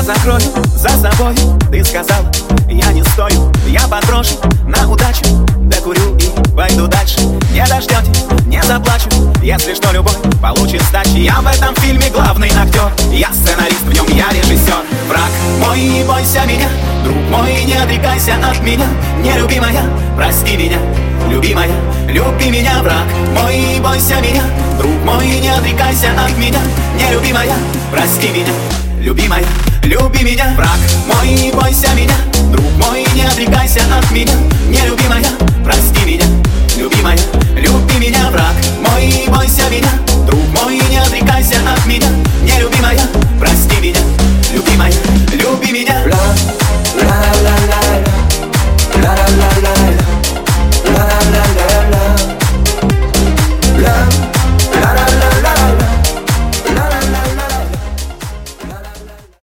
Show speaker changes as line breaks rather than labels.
Я закрою за собой. Ты сказала, я не стою. Я подброшу на удачу. Докурю и пойду дальше. Не дождете, не заплачу. Если что, любой получит сдачи. Я в этом фильме главный актер. Я сценарист, в нем я режиссер Враг мой, не бойся меня. Друг мой, не отрекайся от меня. Нелюбимая, прости меня. Любимая, люби меня, враг мой, не бойся меня. Друг мой, не отрекайся от меня. Нелюбимая, прости меня. Любимая, люби меня, враг мой, не бойся меня. Друг мой, не отрекайся от меня. Нелюбимая,